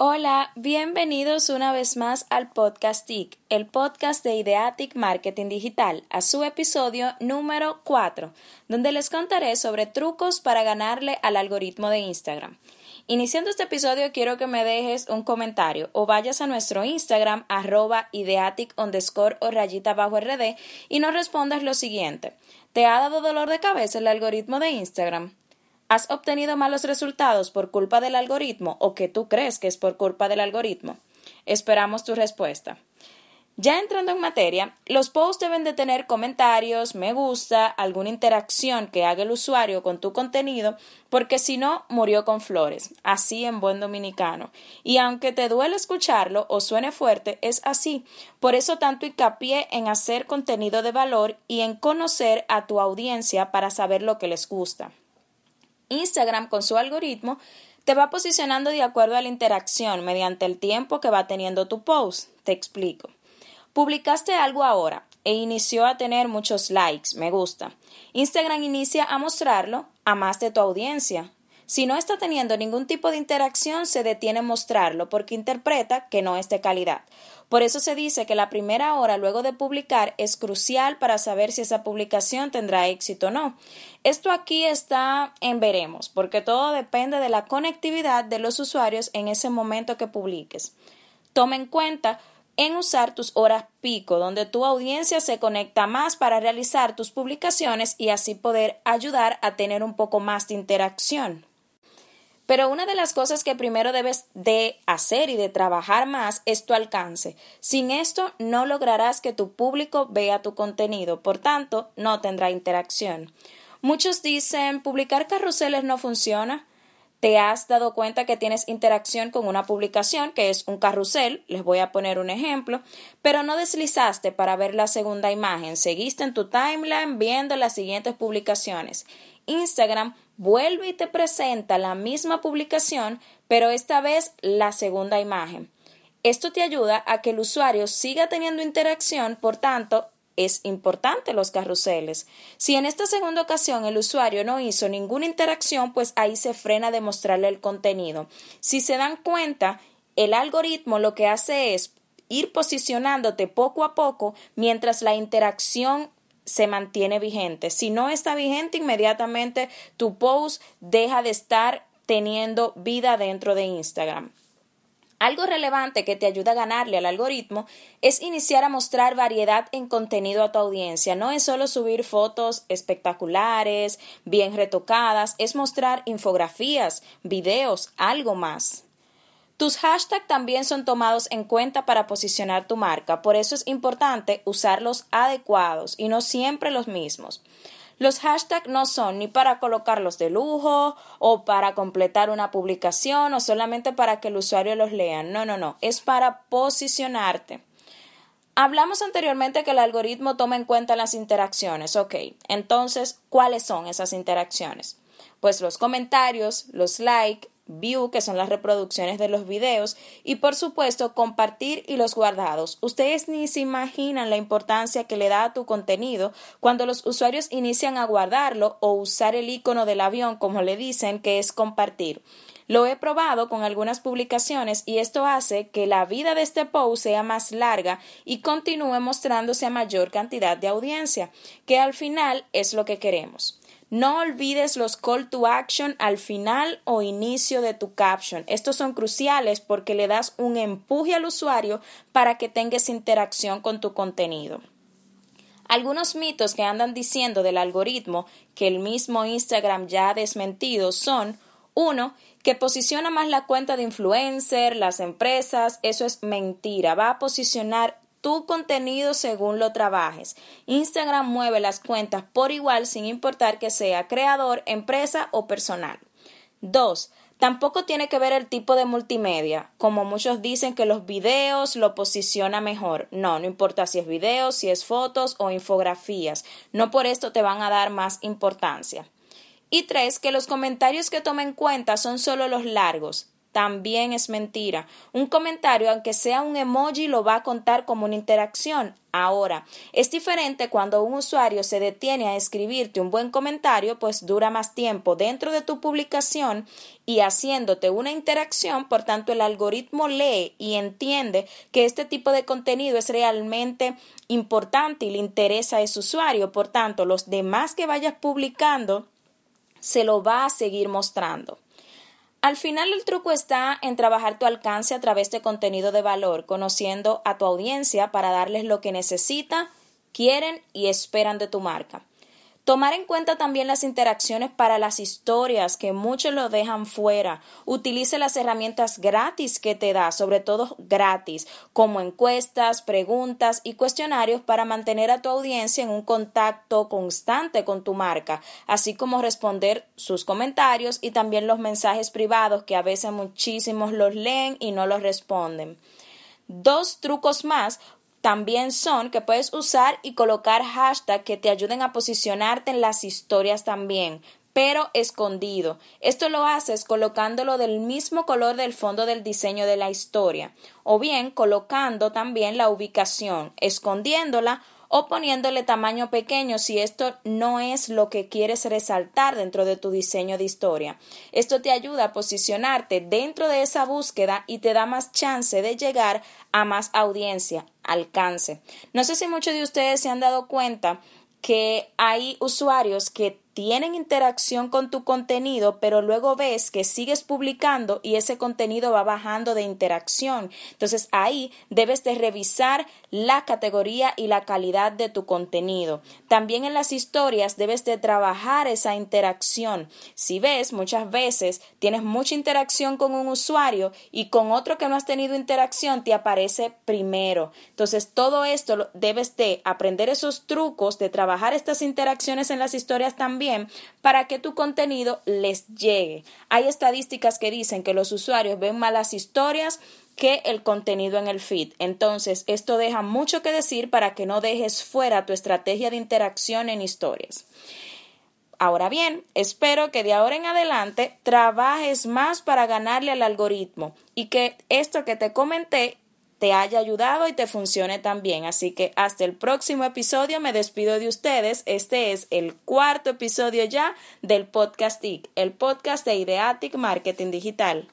Hola, bienvenidos una vez más al podcast TIC, el podcast de Ideatic Marketing Digital, a su episodio número 4, donde les contaré sobre trucos para ganarle al algoritmo de Instagram. Iniciando este episodio quiero que me dejes un comentario o vayas a nuestro Instagram arroba ideatic underscore o rayita bajo rd y nos respondas lo siguiente. ¿Te ha dado dolor de cabeza el algoritmo de Instagram? ¿Has obtenido malos resultados por culpa del algoritmo o que tú crees que es por culpa del algoritmo? Esperamos tu respuesta. Ya entrando en materia, los posts deben de tener comentarios, me gusta, alguna interacción que haga el usuario con tu contenido, porque si no, murió con flores, así en buen dominicano. Y aunque te duele escucharlo o suene fuerte, es así. Por eso tanto hincapié en hacer contenido de valor y en conocer a tu audiencia para saber lo que les gusta. Instagram con su algoritmo te va posicionando de acuerdo a la interacción mediante el tiempo que va teniendo tu post. Te explico. Publicaste algo ahora e inició a tener muchos likes, me gusta. Instagram inicia a mostrarlo a más de tu audiencia. Si no está teniendo ningún tipo de interacción, se detiene mostrarlo porque interpreta que no es de calidad. Por eso se dice que la primera hora luego de publicar es crucial para saber si esa publicación tendrá éxito o no. Esto aquí está en veremos, porque todo depende de la conectividad de los usuarios en ese momento que publiques. Toma en cuenta en usar tus horas pico, donde tu audiencia se conecta más para realizar tus publicaciones y así poder ayudar a tener un poco más de interacción. Pero una de las cosas que primero debes de hacer y de trabajar más es tu alcance. Sin esto no lograrás que tu público vea tu contenido, por tanto, no tendrá interacción. Muchos dicen publicar carruseles no funciona. ¿Te has dado cuenta que tienes interacción con una publicación que es un carrusel? Les voy a poner un ejemplo, pero no deslizaste para ver la segunda imagen, seguiste en tu timeline viendo las siguientes publicaciones. Instagram vuelve y te presenta la misma publicación, pero esta vez la segunda imagen. Esto te ayuda a que el usuario siga teniendo interacción, por tanto, es importante los carruseles. Si en esta segunda ocasión el usuario no hizo ninguna interacción, pues ahí se frena de mostrarle el contenido. Si se dan cuenta, el algoritmo lo que hace es ir posicionándote poco a poco mientras la interacción se mantiene vigente. Si no está vigente, inmediatamente tu post deja de estar teniendo vida dentro de Instagram. Algo relevante que te ayuda a ganarle al algoritmo es iniciar a mostrar variedad en contenido a tu audiencia. No es solo subir fotos espectaculares, bien retocadas, es mostrar infografías, videos, algo más. Tus hashtags también son tomados en cuenta para posicionar tu marca, por eso es importante usarlos adecuados y no siempre los mismos. Los hashtags no son ni para colocarlos de lujo o para completar una publicación o solamente para que el usuario los lea. No, no, no. Es para posicionarte. Hablamos anteriormente que el algoritmo toma en cuenta las interacciones. Ok, entonces, ¿cuáles son esas interacciones? Pues los comentarios, los likes, view, que son las reproducciones de los videos, y por supuesto compartir y los guardados. Ustedes ni se imaginan la importancia que le da a tu contenido cuando los usuarios inician a guardarlo o usar el icono del avión, como le dicen, que es compartir. Lo he probado con algunas publicaciones y esto hace que la vida de este post sea más larga y continúe mostrándose a mayor cantidad de audiencia, que al final es lo que queremos. No olvides los call to action al final o inicio de tu caption. Estos son cruciales porque le das un empuje al usuario para que tengas interacción con tu contenido. Algunos mitos que andan diciendo del algoritmo que el mismo Instagram ya ha desmentido son uno, que posiciona más la cuenta de influencer, las empresas, eso es mentira, va a posicionar tu contenido según lo trabajes. Instagram mueve las cuentas por igual sin importar que sea creador, empresa o personal. 2. Tampoco tiene que ver el tipo de multimedia, como muchos dicen que los videos lo posiciona mejor. No, no importa si es video, si es fotos o infografías. No por esto te van a dar más importancia. Y tres, que los comentarios que toma en cuenta son solo los largos. También es mentira. Un comentario, aunque sea un emoji, lo va a contar como una interacción. Ahora, es diferente cuando un usuario se detiene a escribirte un buen comentario, pues dura más tiempo dentro de tu publicación y haciéndote una interacción, por tanto el algoritmo lee y entiende que este tipo de contenido es realmente importante y le interesa a ese usuario, por tanto los demás que vayas publicando se lo va a seguir mostrando. Al final el truco está en trabajar tu alcance a través de contenido de valor, conociendo a tu audiencia para darles lo que necesita, quieren y esperan de tu marca. Tomar en cuenta también las interacciones para las historias, que muchos lo dejan fuera. Utilice las herramientas gratis que te da, sobre todo gratis, como encuestas, preguntas y cuestionarios para mantener a tu audiencia en un contacto constante con tu marca, así como responder sus comentarios y también los mensajes privados que a veces muchísimos los leen y no los responden. Dos trucos más también son que puedes usar y colocar hashtags que te ayuden a posicionarte en las historias también, pero escondido. Esto lo haces colocándolo del mismo color del fondo del diseño de la historia, o bien colocando también la ubicación, escondiéndola o poniéndole tamaño pequeño si esto no es lo que quieres resaltar dentro de tu diseño de historia. Esto te ayuda a posicionarte dentro de esa búsqueda y te da más chance de llegar a más audiencia, alcance. No sé si muchos de ustedes se han dado cuenta que hay usuarios que tienen interacción con tu contenido, pero luego ves que sigues publicando y ese contenido va bajando de interacción. Entonces ahí debes de revisar la categoría y la calidad de tu contenido. También en las historias debes de trabajar esa interacción. Si ves, muchas veces tienes mucha interacción con un usuario y con otro que no has tenido interacción te aparece primero. Entonces todo esto debes de aprender esos trucos de trabajar estas interacciones en las historias también para que tu contenido les llegue. Hay estadísticas que dicen que los usuarios ven malas historias que el contenido en el feed. Entonces, esto deja mucho que decir para que no dejes fuera tu estrategia de interacción en historias. Ahora bien, espero que de ahora en adelante trabajes más para ganarle al algoritmo y que esto que te comenté te haya ayudado y te funcione también. Así que hasta el próximo episodio me despido de ustedes. Este es el cuarto episodio ya del podcast TIC, el podcast de Ideatic Marketing Digital.